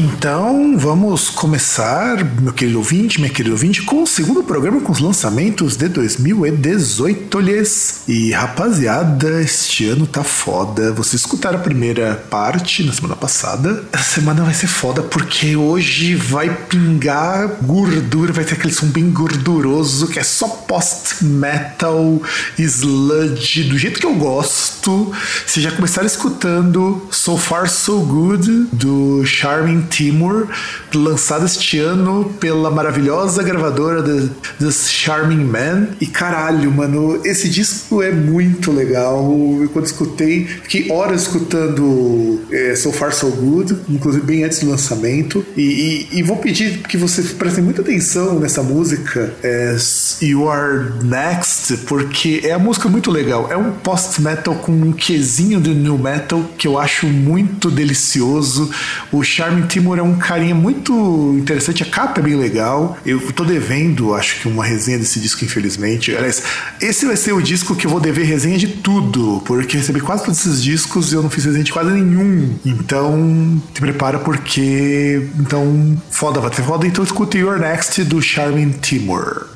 Então, vamos começar, meu querido ouvinte, minha querida ouvinte, com o segundo programa com os lançamentos de 2018, lhes. E rapaziada, este ano tá foda. Vocês escutaram a primeira parte na semana passada. Essa semana vai ser foda porque hoje vai pingar gordura, vai ter aquele som bem gorduroso que é só post-metal, sludge, do jeito que eu gosto. Vocês já começaram escutando So Far So Good do Charming Timur, lançado este ano pela maravilhosa gravadora The, The Charming Man. E caralho, mano, esse disco é muito legal. Eu, quando escutei, fiquei horas escutando é, So Far So Good, inclusive bem antes do lançamento. E, e, e vou pedir que vocês prestem muita atenção nessa música, é, You Are Next, porque é a música muito legal. É um post-metal com um quesinho de new metal que eu acho muito delicioso. O Charming Timur é um carinha muito interessante, a capa é bem legal. Eu tô devendo, acho que uma resenha desse disco, infelizmente. Aliás, esse vai ser o disco que eu vou dever resenha de tudo, porque recebi quase todos esses discos e eu não fiz resenha de quase nenhum. Então, te prepara porque. Então, foda, vai ter foda. Então, escute Your Next do Charming Timur.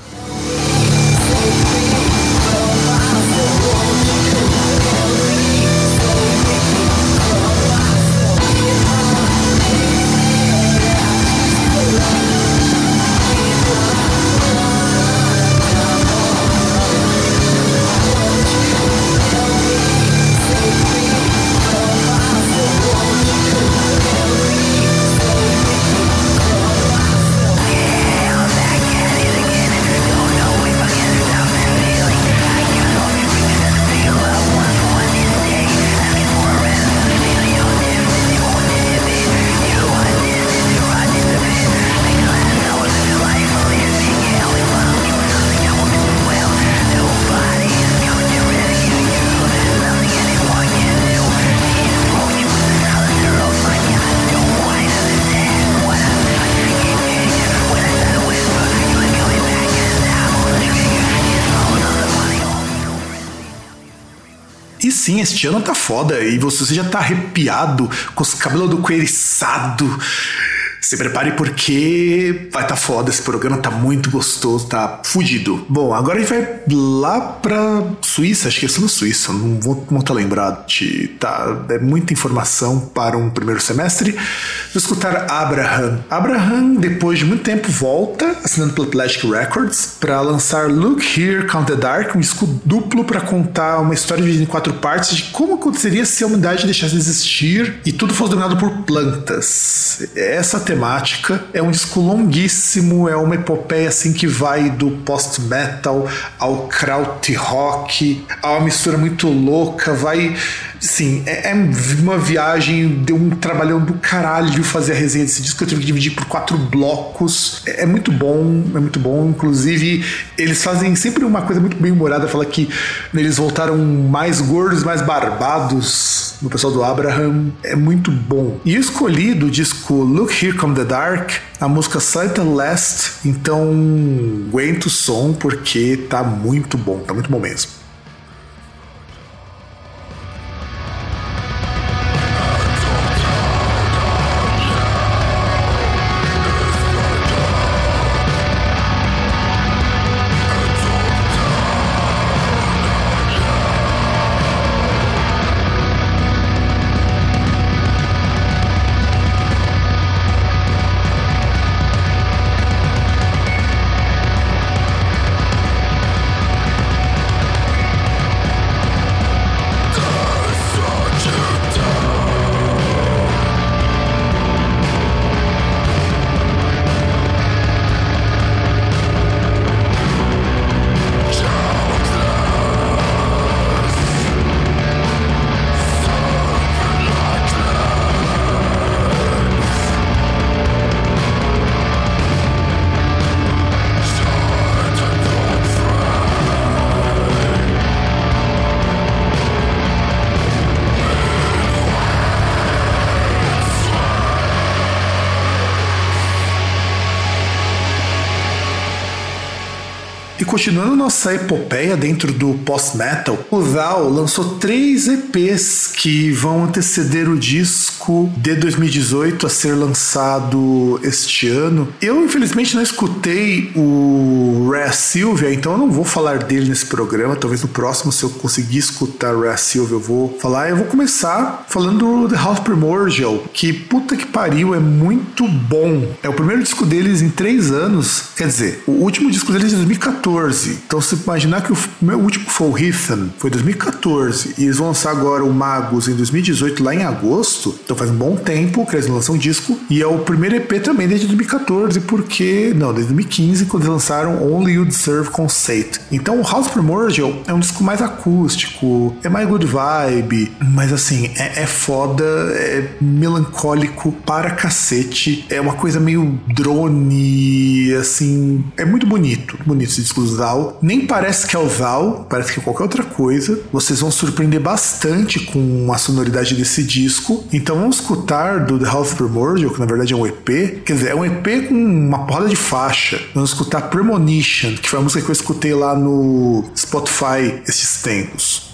Sim, este ano tá foda. E você já tá arrepiado, com os cabelos do coelho eriçado. Se prepare porque vai tá foda esse programa, tá muito gostoso, tá fudido. Bom, agora a gente vai lá pra Suíça, acho que é na Suíça, não vou, não tô lembrado. De, tá, é muita informação para um primeiro semestre. Vou escutar Abraham. Abraham, depois de muito tempo, volta, assinando pela Plastic Records, para lançar Look Here, Count the Dark, um disco duplo para contar uma história dividida em quatro partes de como aconteceria se a humanidade deixasse de existir e tudo fosse dominado por plantas. Essa temática. É um disco longuíssimo, é uma epopeia assim que vai do post-metal ao krautrock, a uma mistura muito louca, vai Sim, é, é, uma viagem, deu um trabalhão do caralho fazer a resenha desse disco. Eu tive que dividir por quatro blocos. É, é muito bom, é muito bom. Inclusive, eles fazem sempre uma coisa muito bem humorada. Fala que eles voltaram mais gordos, mais barbados no pessoal do Abraham. É muito bom. E eu escolhi do disco Look Here The Dark a música Sight Last. Então, aguenta o som porque tá muito bom, tá muito bom mesmo. Continuando nossa epopeia dentro do post-metal, o Thou lançou três EPs que vão anteceder o disco de 2018 a ser lançado este ano. Eu, infelizmente, não escutei o Rare Sylvia, então eu não vou falar dele nesse programa. Talvez no próximo, se eu conseguir escutar Rare Sylvia, eu vou falar. Eu vou começar falando do The House Primordial, que puta que pariu, é muito bom. É o primeiro disco deles em três anos. Quer dizer, o último disco deles é de 2014. Então, se imaginar que o meu último foi o Heathen, foi 2014, e eles vão lançar agora o Magus em 2018, lá em agosto. Então faz um bom tempo que eles lançam um disco. E é o primeiro EP também desde 2014, porque. Não, desde 2015, quando eles lançaram Only You Deserve Conceit. Então o House Primordial é um disco mais acústico, é mais good vibe, mas assim, é, é foda, é melancólico para cacete. É uma coisa meio drone, assim. É muito bonito, bonito esse disco do Zal. Nem parece que é o Zal, parece que é qualquer outra coisa. Vocês vão surpreender bastante com a sonoridade desse disco. Então vamos escutar do The House Primordial, que na verdade é um EP. Quer dizer, é um EP com uma porrada de faixa. Vamos escutar Premonition, que foi a música que eu escutei lá no Spotify esses tempos.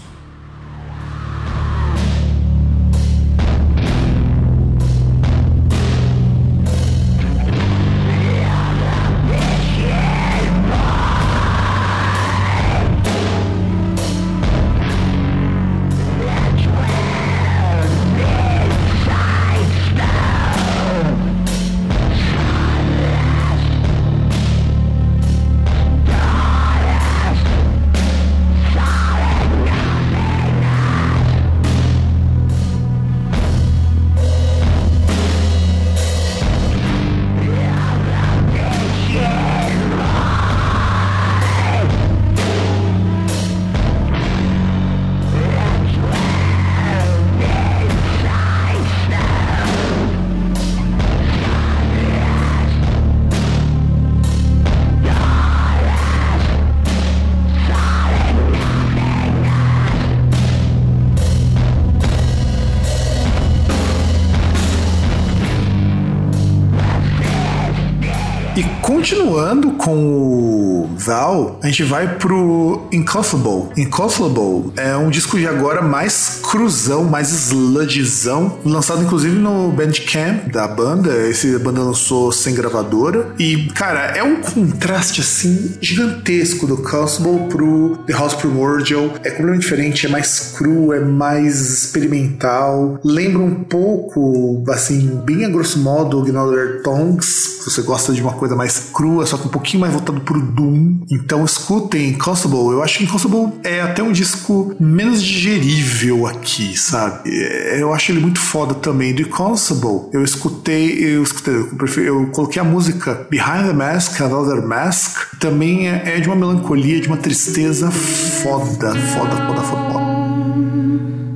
Continuando com o Val, a gente vai pro Inconsolable. Inconsolable é um disco de agora mais cruzão, mais sludgezão, lançado inclusive no Bandcamp da banda. Esse banda lançou sem gravadora. E, cara, é um contraste assim gigantesco do Constable pro The House Primordial. É completamente diferente, é mais cru, é mais experimental. Lembra um pouco, assim, bem a grosso modo, Gnolder Tongues. Se você gosta de uma coisa mais crua, só que um pouquinho mais voltado pro Doom. Então escutem Constable. Eu acho que Constable é até um disco menos digerível aqui, sabe? É, eu acho ele muito foda também. Do Constable, eu escutei, eu escutei, eu, prefiro, eu coloquei a música Behind the Mask, Another Mask. Também é, é de uma melancolia, de uma tristeza foda, foda, foda, foda. foda.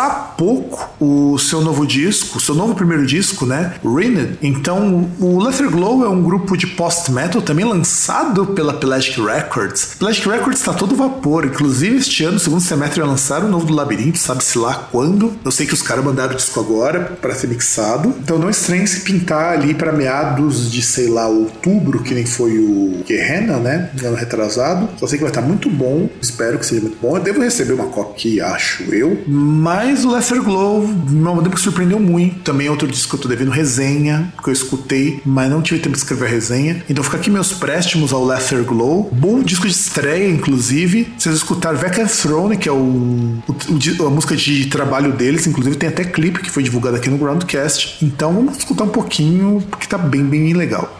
Lançar pouco o seu novo disco, seu novo primeiro disco, né? Rened. Então, o Lether Glow é um grupo de post-metal também lançado pela Pelagic Records. Pelagic Records está todo vapor, inclusive este ano, segundo semestre, vai lançar o novo do Labirinto, sabe-se lá quando. Eu sei que os caras mandaram o disco agora para ser mixado. Então, não estranhe se pintar ali para meados de, sei lá, outubro, que nem foi o Guerrena, né? Ano retrasado. Eu sei que vai estar muito bom, espero que seja muito bom. Eu devo receber uma aqui, acho eu. Mas o Lesser Glow, uma banda que surpreendeu muito. Também é outro disco que eu tô devendo resenha, que eu escutei, mas não tive tempo de escrever a resenha. Então fica aqui meus préstimos ao Lesser Glow. Bom disco de estreia, inclusive. Vocês escutaram Vacant Throne, que é o, o, a música de trabalho deles, inclusive tem até clipe que foi divulgado aqui no Groundcast. Então vamos escutar um pouquinho, porque tá bem, bem legal.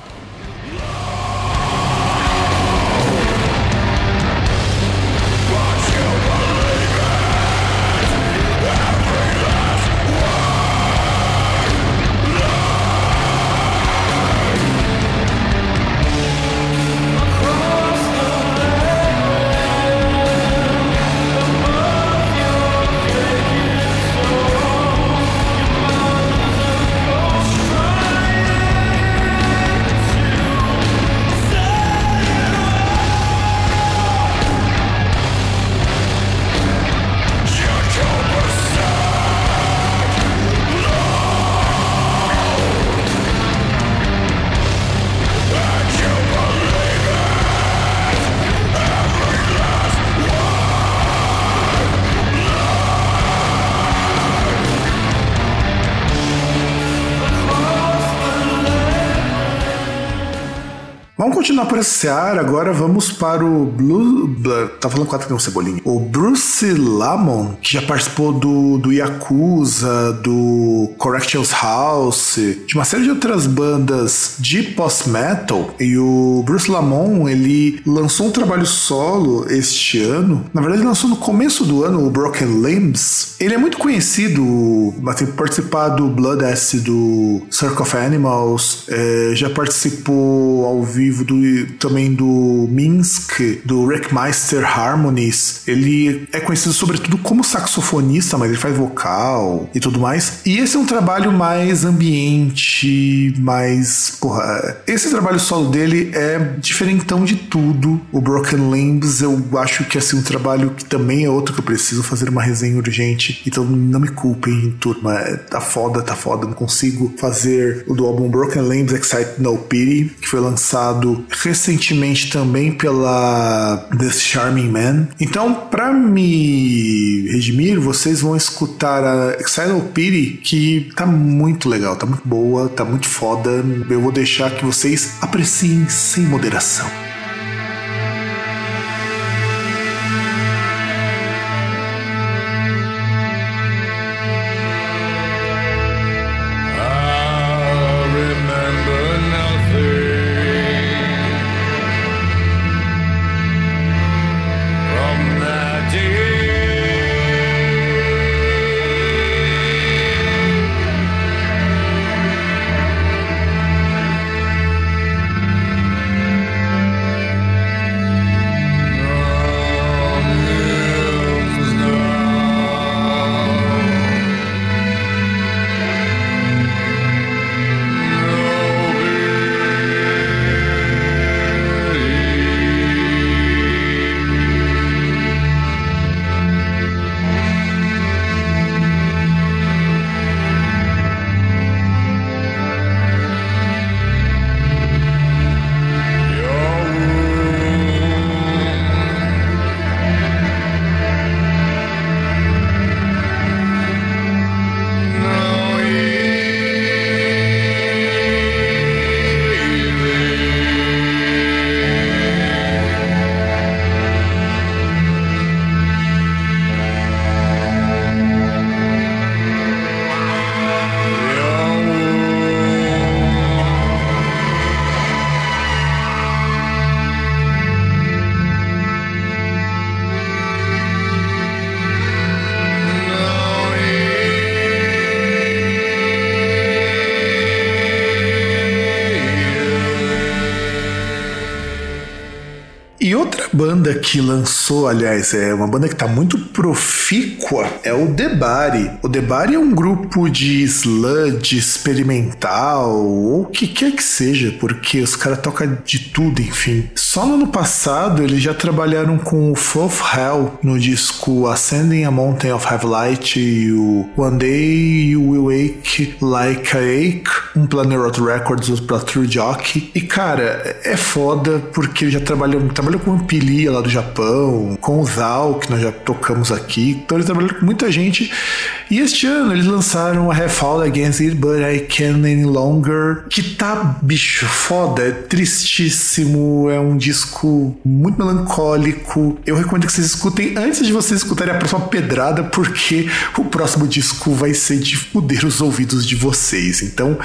Continuar por essa seara, agora vamos para o Blue. Tá falando quatro um cebolinha. O Bruce Lamon, que já participou do, do Yakuza, do Corrections House, de uma série de outras bandas de post-metal. E o Bruce Lamon, ele lançou um trabalho solo este ano. Na verdade, lançou no começo do ano o Broken Limbs. Ele é muito conhecido, tem participado do Blood Acid, do Circle of Animals, é, já participou ao vivo do também do Minsk, do Wreckmeister Harmonies. Ele é conhecido sobretudo como saxofonista, mas ele faz vocal e tudo mais. E esse é um trabalho mais ambiente, mais. Porra, esse trabalho solo dele é diferentão de tudo. O Broken Limbs, eu acho que é assim, um trabalho que também é outro que eu preciso fazer uma resenha urgente. Então não me culpem, turma. Tá foda, tá foda. Não consigo fazer o do álbum Broken Limbs Excite No Pity, que foi lançado recentemente também pela The Charming Man. Então, para me redimir, vocês vão escutar a Exile Pity, que tá muito legal, tá muito boa, tá muito foda. Eu vou deixar que vocês apreciem sem moderação. Que lançou, aliás, é uma banda que está muito profícua, é o Debari. O Debari é um grupo de sludge experimental, ou o que quer que seja, porque os caras tocam de tudo, enfim. Só no ano passado eles já trabalharam com o Fourth Hell no disco Ascending a Mountain of Heavy Light e o One Day You Will Wake Like a Ache um pela Neurot Records, pela True Jockey. E cara, é foda porque ele já trabalhou, trabalhou com o Ampilia lá do Japão, com o Zal, que nós já tocamos aqui. Então ele trabalhou com muita gente. E este ano eles lançaram a Have Fought Against It, But I Can't Any Longer, que tá, bicho, foda, é tristíssimo, é um disco muito melancólico. Eu recomendo que vocês escutem antes de vocês escutarem a próxima pedrada, porque o próximo disco vai ser de fuder os ouvidos de vocês. Então,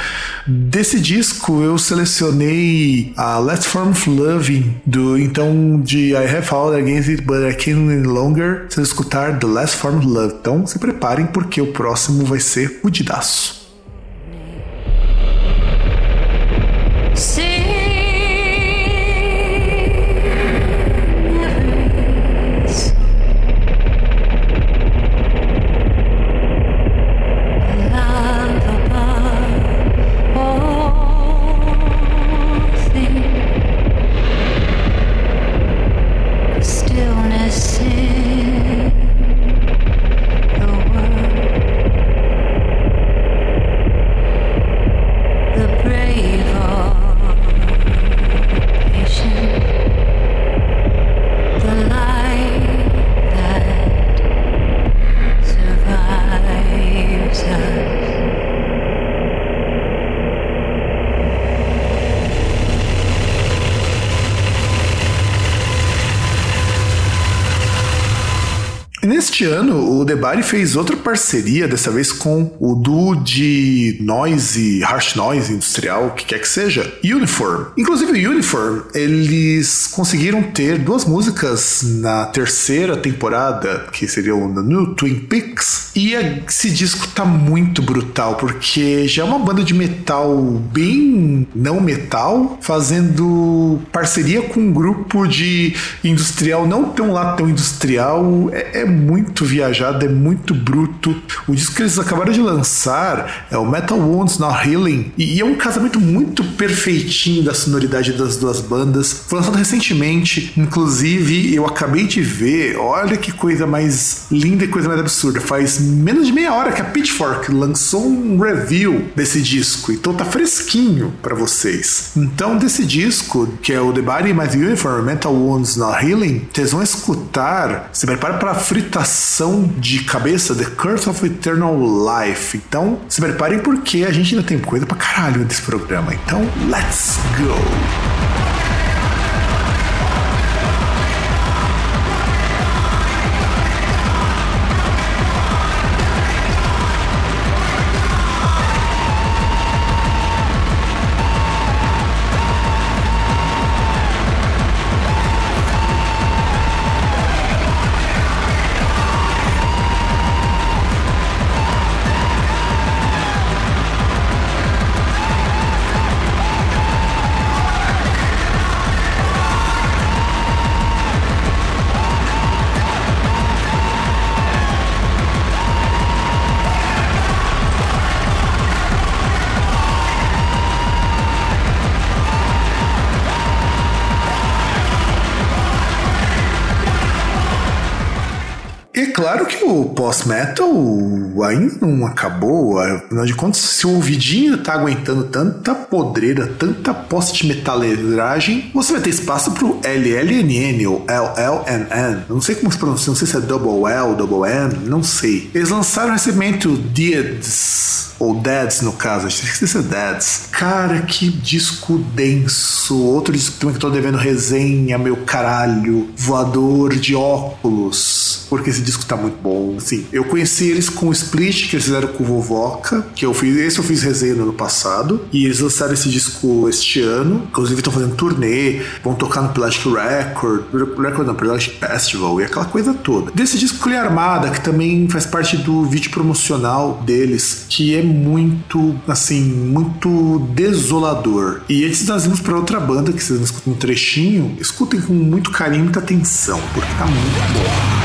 desse disco eu selecionei a Last Form Loving, do então de I Have Fought Against It, But I Can't Any Longer, vocês escutar The Last Form of Love. Então, se preparem porque o próximo vai ser o Debari fez outra parceria, dessa vez com o duo de noise, harsh noise industrial, o que quer que seja, Uniform. Inclusive, o Uniform, eles conseguiram ter duas músicas na terceira temporada, que seria o New Twin Peaks, e esse disco tá muito brutal, porque já é uma banda de metal bem não metal, fazendo parceria com um grupo de industrial não tão lá tão industrial, é, é muito viajado, é muito bruto. O disco que eles acabaram de lançar é o Metal Wounds Not Healing, e, é um casamento muito perfeitinho da sonoridade das duas bandas. Foi lançado recentemente, inclusive eu acabei de ver, olha que coisa mais linda e coisa mais absurda. Faz menos de meia hora que a Pitchfork lançou um review desse disco, então tá fresquinho para vocês. Então, desse disco, que é o The Body My Uniform Metal Wounds Not Healing, vocês vão escutar, se prepara para fritação de cabeça The Curse of Eternal Life. Então, se preparem porque a gente ainda tem coisa pra caralho desse programa. Então, let's go! O pós-metal ainda não acabou. Afinal de contas, se o ouvidinho tá aguentando tanta podreira, tanta post-metaleiragem, você vai ter espaço pro LLNN ou LLNN. Não sei como se pronuncia, não sei se é double L, double N, não sei. Eles lançaram recentemente o Deads ou Dads no caso, acho que se é Dads. Cara, que disco denso. Outro disco que eu tô devendo resenha, meu caralho. Voador de óculos. Porque esse disco tá muito bom. Assim, eu conheci eles com o Split que eles fizeram com o Vovoca, que eu fiz, esse eu fiz resenha no ano passado. E eles lançaram esse disco este ano. Inclusive estão fazendo turnê, vão tocar no Plastic Record, Record não, Plastic Festival e aquela coisa toda. Desse disco Colher Armada, que também faz parte do vídeo promocional deles, que é muito, assim, muito desolador. E antes nós vimos para outra banda que vocês escutam um trechinho, escutem com muito carinho e muita atenção, porque tá muito bom.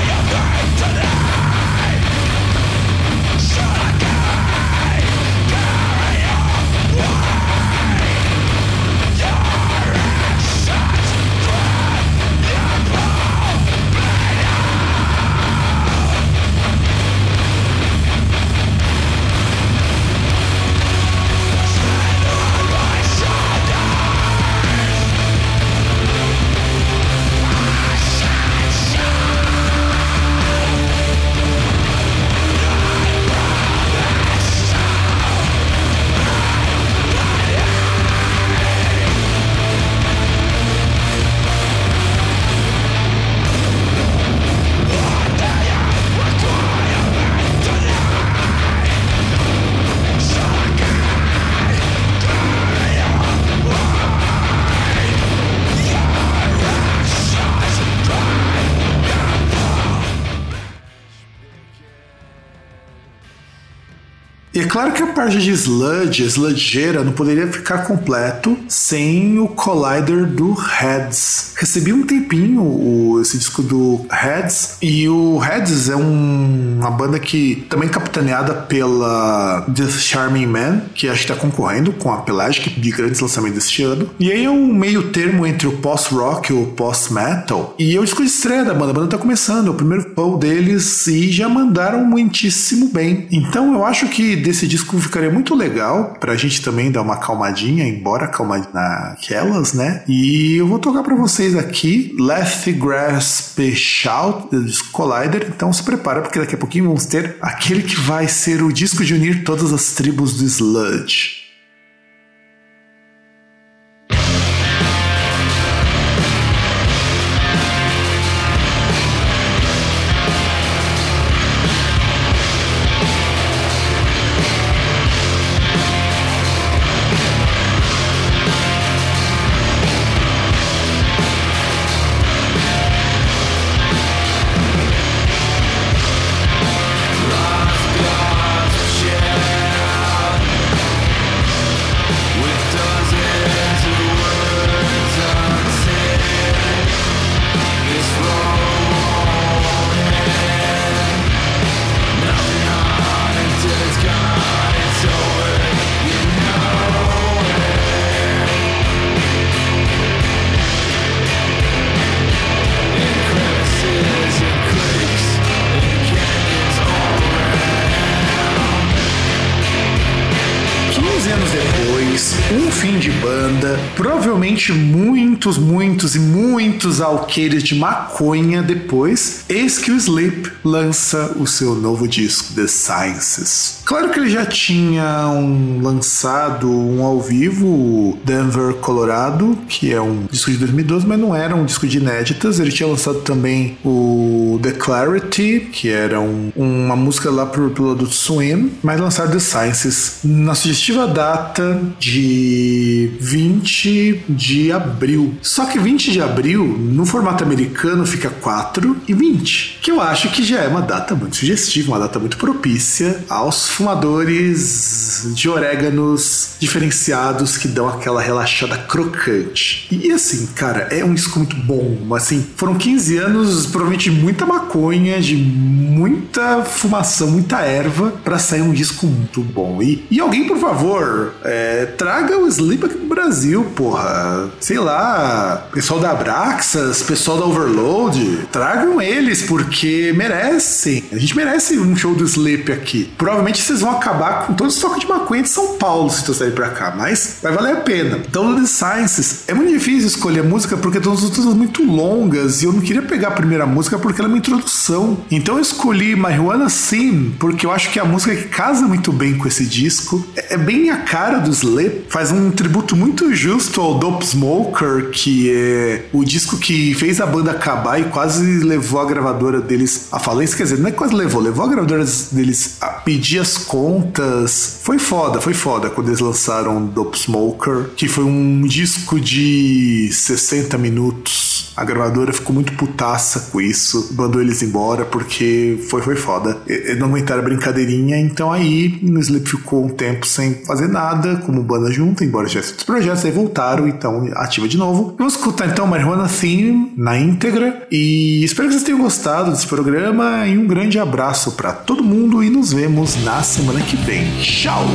Claro que a parte de sludge, sludgeira, não poderia ficar completo sem o Collider do Heads. Recebi um tempinho o, esse disco do Heads, e o Heads é um, uma banda que também capitaneada pela The Charming Man, que acho que está concorrendo com a Pelagic de grandes lançamentos deste ano. E aí é um meio termo entre o post-rock e o post-metal. E é o disco de estreia da banda, a banda tá começando, é o primeiro pull deles e já mandaram muitíssimo bem. Então eu acho que desse disco ficaria muito legal pra gente também dar uma calmadinha, embora calmadinha naquelas, né? E eu vou tocar para vocês aqui Left Grass Shout do disco Collider. Então se prepara porque daqui a pouquinho vamos ter aquele que vai ser o disco de unir todas as tribos do sludge. Provavelmente muitos, muitos e muitos alqueires de maconha depois, eis que o Sleep lança o seu novo disco, The Sciences. Claro que ele já tinha um lançado um ao vivo, Denver, Colorado, que é um disco de 2012, mas não era um disco de inéditas. Ele tinha lançado também o The Clarity, que era um, uma música lá pro, pelo Adult Swim, mas lançaram The Sciences na sugestiva data de 20 de abril. Só que 20 de abril, no formato americano, fica 4 e 20, que eu acho que já é uma data muito sugestiva, uma data muito propícia aos fumadores de oréganos diferenciados que dão aquela relaxada crocante. E assim, cara, é um disco muito bom. Assim, foram 15 anos, provavelmente muita maconha, de muita fumação, muita erva, para sair um disco muito bom. E, e alguém, por favor, é, traga o Sleep aqui pro Brasil, porra. Sei lá, pessoal da Abraxas, pessoal da Overload, tragam eles, porque merecem. A gente merece um show do Sleep aqui. Provavelmente vocês vão acabar com todo o estoque de maconha de São Paulo se trouxerem pra cá, mas vai valer a pena. Então, The Sciences, é muito difícil escolher a música porque todas as todas muito longas e eu não queria pegar a primeira música porque ela é uma introdução. Então, eu escolhi Marijuana Sim, porque eu acho que é a música que casa muito bem com esse disco. É, é bem a cara do Sleep, faz um tributo muito justo ao Dope Smoker, que é o disco que fez a banda acabar e quase levou a gravadora deles a falência. Quer dizer, não é quase levou, levou a gravadora deles a pedir as contas. Foi foda, foi foda quando eles lançaram Dope Smoker, que foi um disco de 60 minutos. A gravadora ficou muito putaça com isso, mandou eles embora porque foi, foi foda. Eles não aguentaram a brincadeirinha, então aí o Sleep ficou um tempo sem fazer nada como banda junto, embora já outros projetos, aí voltaram, então ativa de novo. Vamos escutar então Marijuana Theme na íntegra e espero que vocês tenham gostado desse programa e um grande abraço para todo mundo e nos vemos na semana que vem. Tchau!